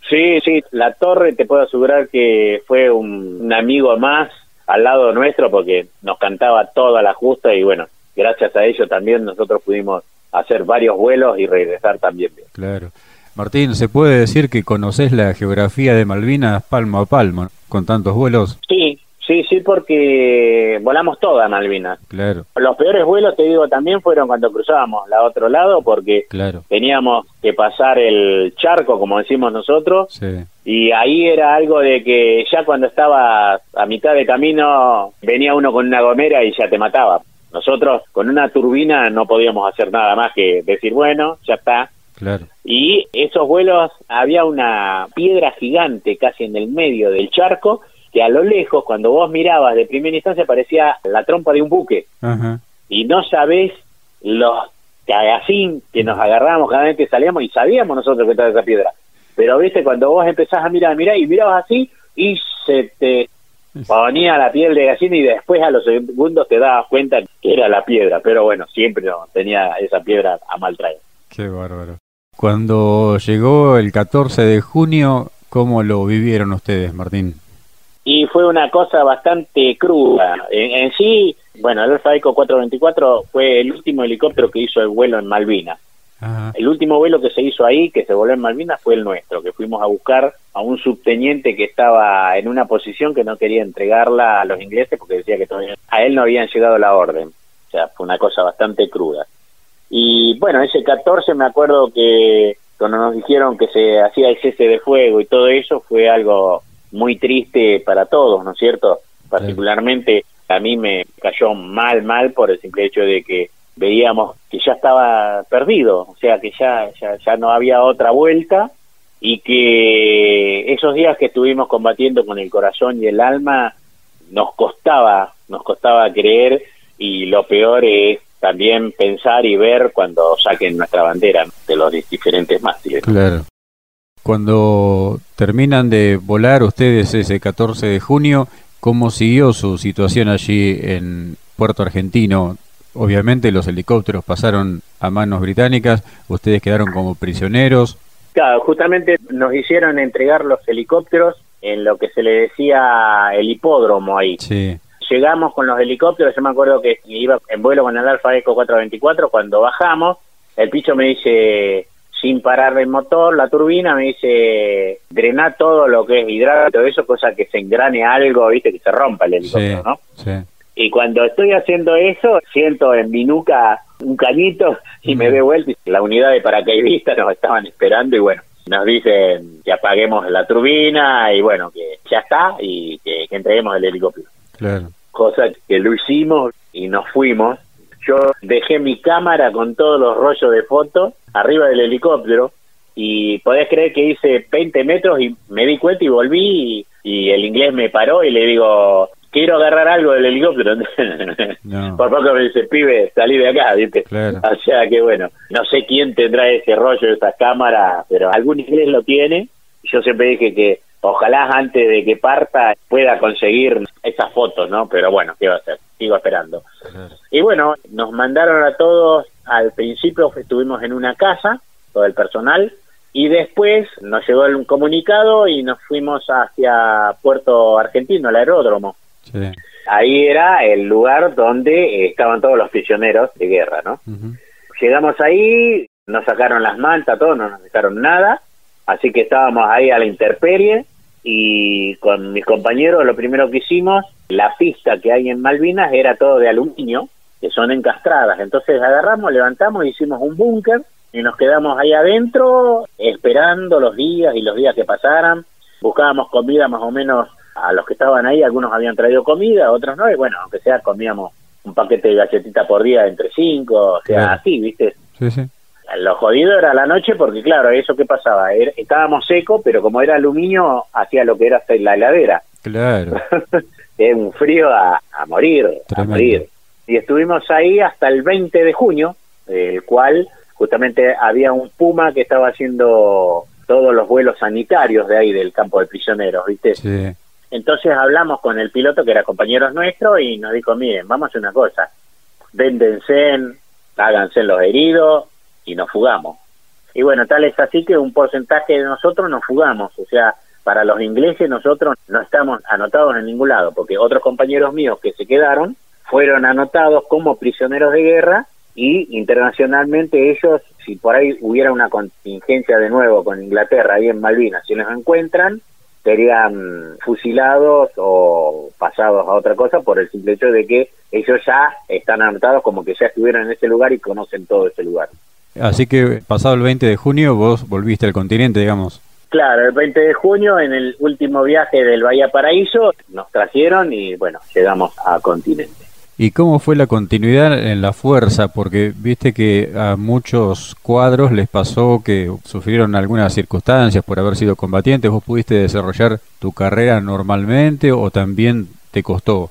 B: Sí, sí, la torre te puedo asegurar que fue un, amigo más al lado nuestro porque nos cantaba toda la justa y bueno, gracias a ello también nosotros pudimos hacer varios vuelos y regresar también bien.
A: Claro. Martín, ¿se puede decir que conoces la geografía de Malvinas palmo a palmo con tantos vuelos?
B: Sí, sí, sí, porque volamos toda Malvinas.
A: Claro.
B: Los peores vuelos, te digo, también fueron cuando cruzábamos la otro lado porque
A: claro.
B: teníamos que pasar el charco, como decimos nosotros,
A: sí.
B: y ahí era algo de que ya cuando estaba a mitad de camino venía uno con una gomera y ya te mataba. Nosotros con una turbina no podíamos hacer nada más que decir, bueno, ya está, y esos vuelos había una piedra gigante casi en el medio del charco que a lo lejos, cuando vos mirabas de primera instancia, parecía la trompa de un buque. Y no sabés los cagacín que nos agarramos cada vez que salíamos y sabíamos nosotros que estaba esa piedra. Pero viste, cuando vos empezás a mirar, mirar y mirabas así y se te ponía la piel de gallina y después a los segundos te dabas cuenta que era la piedra. Pero bueno, siempre tenía esa piedra a mal traer.
A: Qué bárbaro. Cuando llegó el 14 de junio, ¿cómo lo vivieron ustedes, Martín?
B: Y fue una cosa bastante cruda. En, sí, bueno, el Alfa Eco 424 fue el último helicóptero que hizo el vuelo en Malvinas. El último vuelo que se hizo ahí, que se voló en Malvinas, fue el nuestro, que fuimos a buscar a un subteniente que estaba en una posición que no quería entregarla a los ingleses porque decía que todavía a él no habían llegado la orden. O sea, fue una cosa bastante cruda. Y bueno, ese 14 me acuerdo que cuando nos dijeron que se hacía el cese de fuego y todo eso fue algo muy triste para todos, ¿no es cierto? Particularmente a mí me cayó mal, mal por el simple hecho de que veíamos que ya estaba perdido, o sea que ya, ya, ya no había otra vuelta y que esos días que estuvimos combatiendo con el corazón y el alma nos costaba, nos costaba creer y lo peor es también pensar y ver cuando saquen nuestra bandera de los diferentes mástiles.
A: Claro. Cuando terminan de volar ustedes ese 14 de junio, ¿cómo siguió su situación allí en Puerto Argentino? Obviamente los helicópteros pasaron a manos británicas, ustedes quedaron como prisioneros.
B: Claro, justamente nos hicieron entregar los helicópteros en lo que se le decía el hipódromo ahí.
A: Sí.
B: Llegamos con los helicópteros, yo me acuerdo que iba en vuelo con el Alfa Eco 424, cuando bajamos, el picho me dice, sin parar el motor, la turbina, me dice, drenar todo lo que es hidrato, todo eso, cosa que se engrane algo, viste, que se rompa el helicóptero, ¿no?
A: Sí.
B: Y cuando estoy haciendo eso, siento en mi nuca un cañito y me doy vuelta y la unidad de paracaidistas nos estaban esperando y bueno, nos dicen que apaguemos la turbina y bueno, que ya está y que, entreguemos el helicóptero.
A: Claro.
B: Cosa que lo hicimos y nos fuimos. Yo dejé mi cámara con todos los rollos de fotos arriba del helicóptero y podés creer que hice 20 metros y me di cuenta y volví y el inglés me paró y le digo, quiero agarrar algo del helicóptero. [laughs] Por poco me dice, pibe, salí de acá, ¿viste? [laughs] O sea que bueno, no sé quién tendrá ese rollo, esa cámara, pero algún inglés lo tiene. Yo siempre dije que ojalá antes de que parta pueda conseguir esas fotos, ¿no? Pero bueno, ¿qué va a hacer? Sigo esperando. Y bueno, nos mandaron a todos, al principio estuvimos en una casa, todo el personal, y después nos llegó un comunicado y nos fuimos hacia Puerto Argentino, el aeródromo. Ahí era el lugar donde estaban todos los prisioneros de guerra, ¿no? Llegamos ahí, nos sacaron las mantas, todo, no nos dejaron nada, así que estábamos ahí a la intemperie y con mis compañeros lo primero que hicimos, la pista que hay en Malvinas era todo de aluminio, que son encastradas, entonces agarramos, levantamos, hicimos un búnker y nos quedamos ahí adentro esperando los días y los días que pasaran, buscábamos comida más o menos a los que estaban ahí, algunos habían traído comida, otros no, y bueno, aunque sea comíamos un paquete de galletitas por día entre cinco, o sea, así, ¿viste?
A: Sí, sí.
B: Lo jodido era la noche porque, claro, eso que pasaba, estábamos secos, pero como era aluminio, hacía lo que era la heladera.
A: Claro. [laughs]
B: Era un frío a, morir, a morir. Y estuvimos ahí hasta el 20 de junio, el cual justamente había un Puma que estaba haciendo todos los vuelos sanitarios de ahí del campo de prisioneros, ¿viste?
A: Sí.
B: Entonces hablamos con el piloto que era compañero nuestro y nos dijo, miren, vamos a hacer una cosa, véndense, háganse los heridos y nos fugamos. Y bueno, tal es así que un porcentaje de nosotros nos fugamos, o sea, para los ingleses nosotros no estamos anotados en ningún lado, porque otros compañeros míos que se quedaron fueron anotados como prisioneros de guerra y internacionalmente ellos, si por ahí hubiera una contingencia de nuevo con Inglaterra ahí en Malvinas, si los encuentran, serían fusilados o pasados a otra cosa por el simple hecho de que ellos ya están anotados como que ya estuvieron en ese lugar y conocen todo ese lugar.
A: Así que pasado el 20 de junio vos volviste al continente, digamos.
B: Claro, el 20 de junio en el último viaje del Bahía Paraíso nos trajeron y bueno, llegamos a continente.
A: ¿Y cómo fue la continuidad en la fuerza? Porque viste que a muchos cuadros les pasó que sufrieron algunas circunstancias por haber sido combatientes. ¿Vos pudiste desarrollar tu carrera normalmente o también te costó?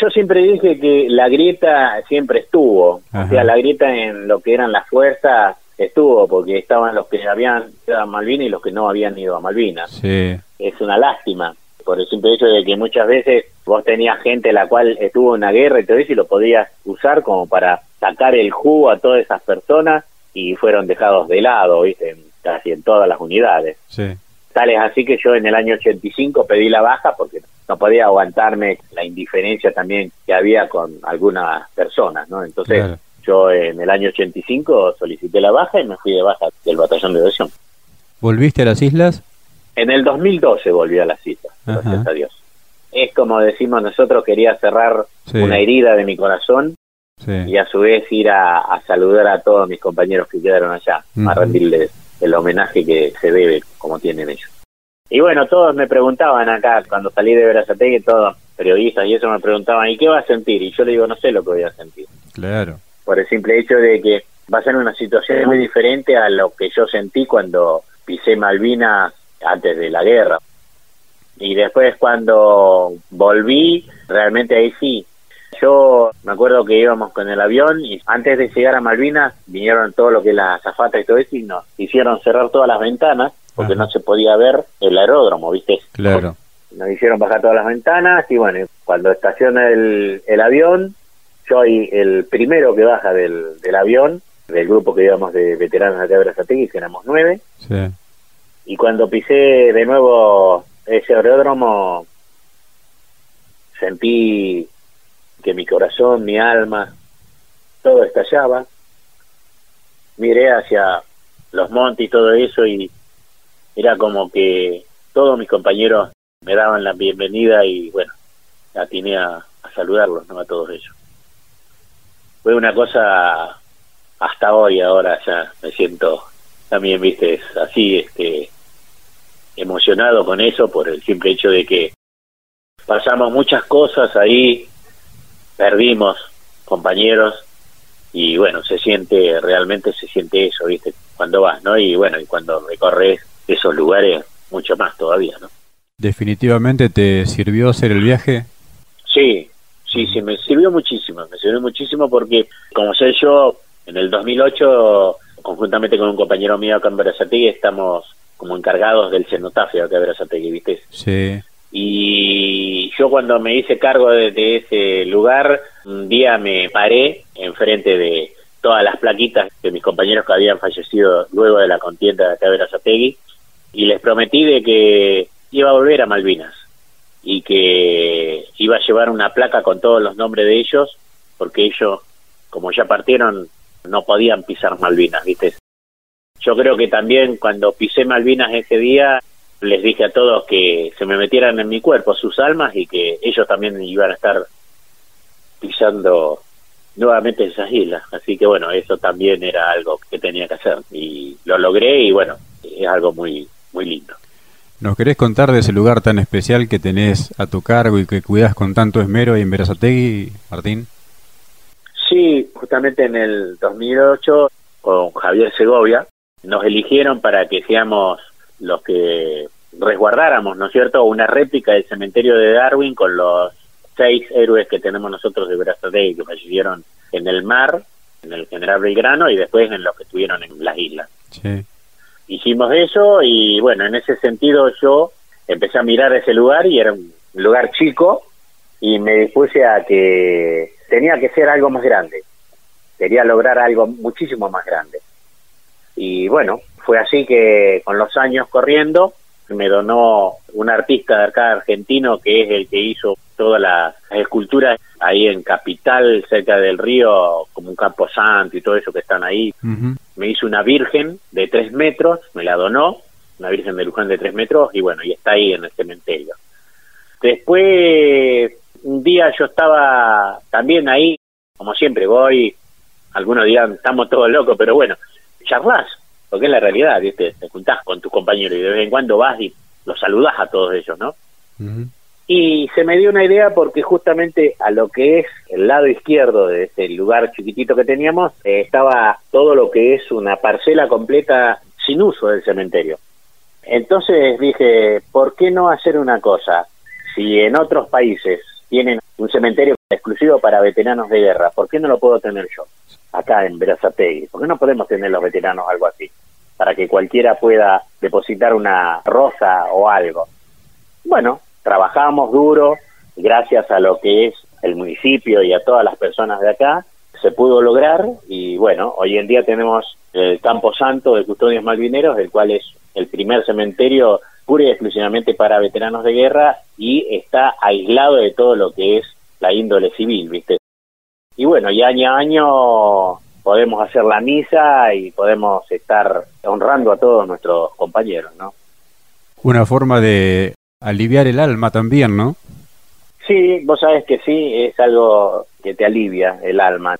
B: Yo siempre dije que la grieta siempre estuvo. O sea, la grieta en lo que eran las fuerzas estuvo, porque estaban los que habían ido a Malvinas y los que no habían ido a Malvinas.
A: Sí.
B: Es una lástima por el simple hecho de que muchas veces vos tenías gente la cual estuvo en una guerra y todo eso y lo podías usar como para sacar el jugo a todas esas personas y fueron dejados de lado, ¿viste? casi en todas las unidades.
A: Sí.
B: Tal es así que yo en el año 85 pedí la baja porque no podía aguantarme la indiferencia también que había con algunas personas, ¿no? Entonces yo en el año 85 solicité la baja y me fui de baja del batallón de evasión.
A: ¿Volviste a las islas?
B: En el 2012 volví a la cita, gracias a Dios. Es como decimos nosotros, quería cerrar una herida de mi corazón y a su vez ir a, saludar a todos mis compañeros que quedaron allá, a rendirles el homenaje que se debe como tienen ellos. Y bueno, todos me preguntaban acá, cuando salí de Verazategui, todos periodistas y eso me preguntaban, ¿y qué va a sentir? Y yo le digo, no sé lo que voy a sentir.
A: Claro.
B: Por el simple hecho de que va a ser una situación muy diferente a lo que yo sentí cuando pisé Malvinas antes de la guerra. Y después cuando volví, realmente ahí sí. Yo me acuerdo que íbamos con el avión y antes de llegar a Malvinas vinieron todo lo que es la azafata y todo eso y nos hicieron cerrar todas las ventanas porque no se podía ver el aeródromo, ¿viste?
A: Claro.
B: Nos hicieron bajar todas las ventanas y bueno, cuando estaciona el, el avión, yo y el primero que baja del, del avión, del grupo que íbamos de veteranos de Abrazategui, que éramos nueve,
A: Sí.
B: y cuando pisé de nuevo ese aeródromo, sentí que mi corazón, mi alma, todo estallaba. Miré hacia los montes y todo eso y era como que todos mis compañeros me daban la bienvenida y bueno, atiné a, a saludarlos, ¿no? A todos ellos. Fue una cosa hasta hoy, ahora ya me siento también, viste, así, este, emocionado con eso por el simple hecho de que pasamos muchas cosas ahí, perdimos compañeros y bueno, se siente, realmente se siente eso, viste, cuando vas, ¿no? Y bueno, y cuando recorres esos lugares, mucho más todavía, ¿no?
A: ¿Definitivamente te sirvió hacer el viaje?
B: Sí, sí, sí, me sirvió muchísimo, me sirvió muchísimo porque, como sé yo, en el 2008, conjuntamente con un compañero mío acá en Berazategui, estamos como encargados del cenotafio acá en Berazategui, ¿viste?
A: Sí.
B: Y yo cuando me hice cargo de, de ese lugar, un día me paré enfrente de todas las plaquitas de mis compañeros que habían fallecido luego de la contienda de acá de Berazategui y les prometí de que iba a volver a Malvinas y que iba a llevar una placa con todos los nombres de ellos porque ellos, como ya partieron, no podían pisar Malvinas, ¿viste? Yo creo que también cuando pisé Malvinas ese día les dije a todos que se me metieran en mi cuerpo sus almas y que ellos también iban a estar pisando nuevamente esas islas. Así que bueno, eso también era algo que tenía que hacer y lo logré y bueno, es algo muy muy lindo.
A: ¿Nos querés contar de ese lugar tan especial que tenés a tu cargo y que cuidas con tanto esmero ahí en Berazategui, Martín?
B: Sí, justamente en el 2008 con Javier Segovia nos eligieron para que seamos los que resguardáramos, ¿no es cierto?, una réplica del cementerio de Darwin con los seis héroes que tenemos nosotros de Berazategui que fallecieron en el mar, en el General Belgrano y después en los que estuvieron en las islas.
A: Sí.
B: Hicimos eso y bueno, en ese sentido yo empecé a mirar ese lugar y era un lugar chico y me dispuse a que tenía que ser algo más grande, quería lograr algo muchísimo más grande. Y bueno, fue así que con los años corriendo me donó un artista de acá argentino que es el que hizo todas las esculturas ahí en Capital, cerca del río, como un campo santo y todo eso que están ahí. Me hizo una virgen de tres metros, me la donó, una virgen de Luján de tres metros, y bueno, y está ahí en el cementerio. Después, un día yo estaba también ahí, como siempre voy, algunos dirán, estamos todos locos, pero bueno, charlas, porque es la realidad, ¿viste? Te juntás con tus compañeros y de vez en cuando vas y los saludás a todos ellos, ¿no? Y se me dio una idea porque justamente a lo que es el lado izquierdo de ese lugar chiquitito que teníamos, eh, estaba todo lo que es una parcela completa sin uso del cementerio. Entonces dije, ¿por qué no hacer una cosa? Si en otros países tienen un cementerio exclusivo para veteranos de guerra, ¿por qué no lo puedo tener yo? Acá en Berazategui. ¿Por qué no podemos tener los veteranos algo así? Para que cualquiera pueda depositar una rosa o algo. Bueno, trabajamos duro, gracias a lo que es el municipio y a todas las personas de acá, se pudo lograr y bueno, hoy en día tenemos el Campo Santo de Custodios Malvineros, el cual es el primer cementerio pura y exclusivamente para veteranos de guerra y está aislado de todo lo que es la índole civil, ¿viste? Y bueno, y año a año podemos hacer la misa y podemos estar honrando a todos nuestros compañeros, ¿no?
A: Una forma de aliviar el alma también, ¿no?
B: Sí, vos sabes que sí, es algo que te alivia el alma.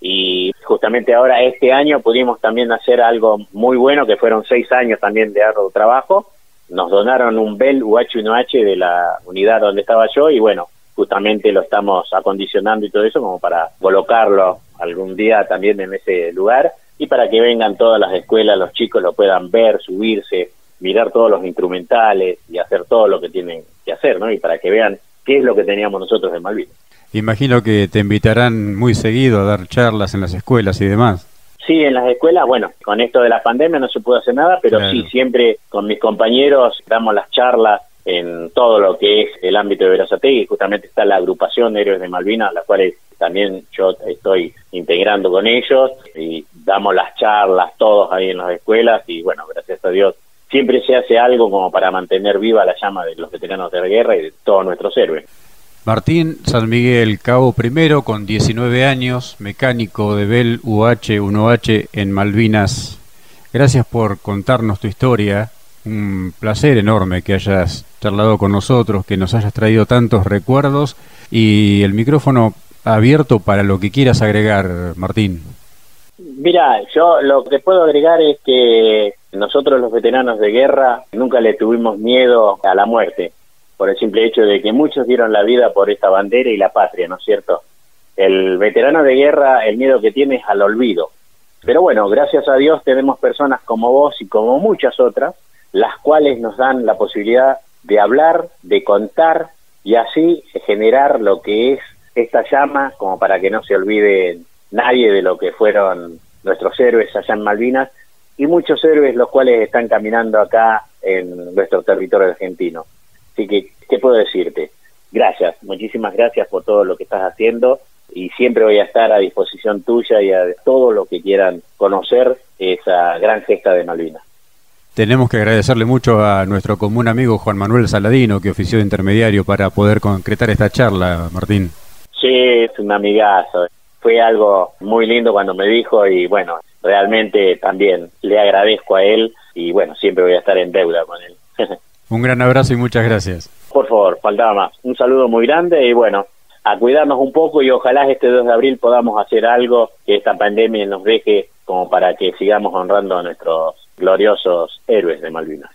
B: Y justamente ahora, este año, pudimos también hacer algo muy bueno, que fueron seis años también de arduo trabajo. Nos donaron un Bell UH1H de la unidad donde estaba yo y bueno, justamente lo estamos acondicionando y todo eso como para colocarlo algún día también en ese lugar y para que vengan todas las escuelas, los chicos lo puedan ver, subirse, mirar todos los instrumentales y hacer todo lo que tienen que hacer, ¿no? Y para que vean qué es lo que teníamos nosotros en Malvinas.
A: Imagino que te invitarán muy seguido a dar charlas en las escuelas y demás.
B: Sí, en las escuelas, bueno, con esto de la pandemia no se puede hacer nada, pero sí, siempre con mis compañeros damos las charlas en todo lo que es el ámbito de Verazategui, justamente está la agrupación de Héroes de Malvinas, la cual también yo estoy integrando con ellos y damos las charlas todos ahí en las escuelas y bueno, gracias a Dios siempre se hace algo como para mantener viva la llama de los veteranos de la guerra y de todos nuestros héroes.
A: Martín San Miguel, cabo primero, con 19 años, mecánico de Bell UH-1H en Malvinas. Gracias por contarnos tu historia. Un placer enorme que hayas charlado con nosotros, que nos hayas traído tantos recuerdos y el micrófono abierto para lo que quieras agregar, Martín.
B: Mira, yo lo que puedo agregar es que nosotros los veteranos de guerra nunca le tuvimos miedo a la muerte por el simple hecho de que muchos dieron la vida por esta bandera y la patria, ¿no es cierto? El veterano de guerra, el miedo que tiene es al olvido. Pero bueno, gracias a Dios tenemos personas como vos y como muchas otras, las cuales nos dan la posibilidad de hablar, de contar y así generar lo que es esta llama, como para que no se olvide nadie de lo que fueron nuestros héroes allá en Malvinas y muchos héroes los cuales están caminando acá en nuestro territorio argentino. Así que, ¿qué puedo decirte? Gracias, muchísimas gracias por todo lo que estás haciendo y siempre voy a estar a disposición tuya y a todo lo que quieran conocer esa gran gesta de Malvinas.
A: Tenemos que agradecerle mucho a nuestro común amigo Juan Manuel Saladino, que ofició de intermediario para poder concretar esta charla, Martín.
B: Sí, es un amigazo. Fue algo muy lindo cuando me dijo y bueno, realmente también le agradezco a él y bueno, siempre voy a estar en deuda con él. [laughs]
A: Un gran abrazo y muchas gracias.
B: Por favor, faltaba más. Un saludo muy grande y bueno, a cuidarnos un poco y ojalá este 2 de abril podamos hacer algo que esta pandemia nos deje como para que sigamos honrando a nuestros gloriosos héroes de Malvinas.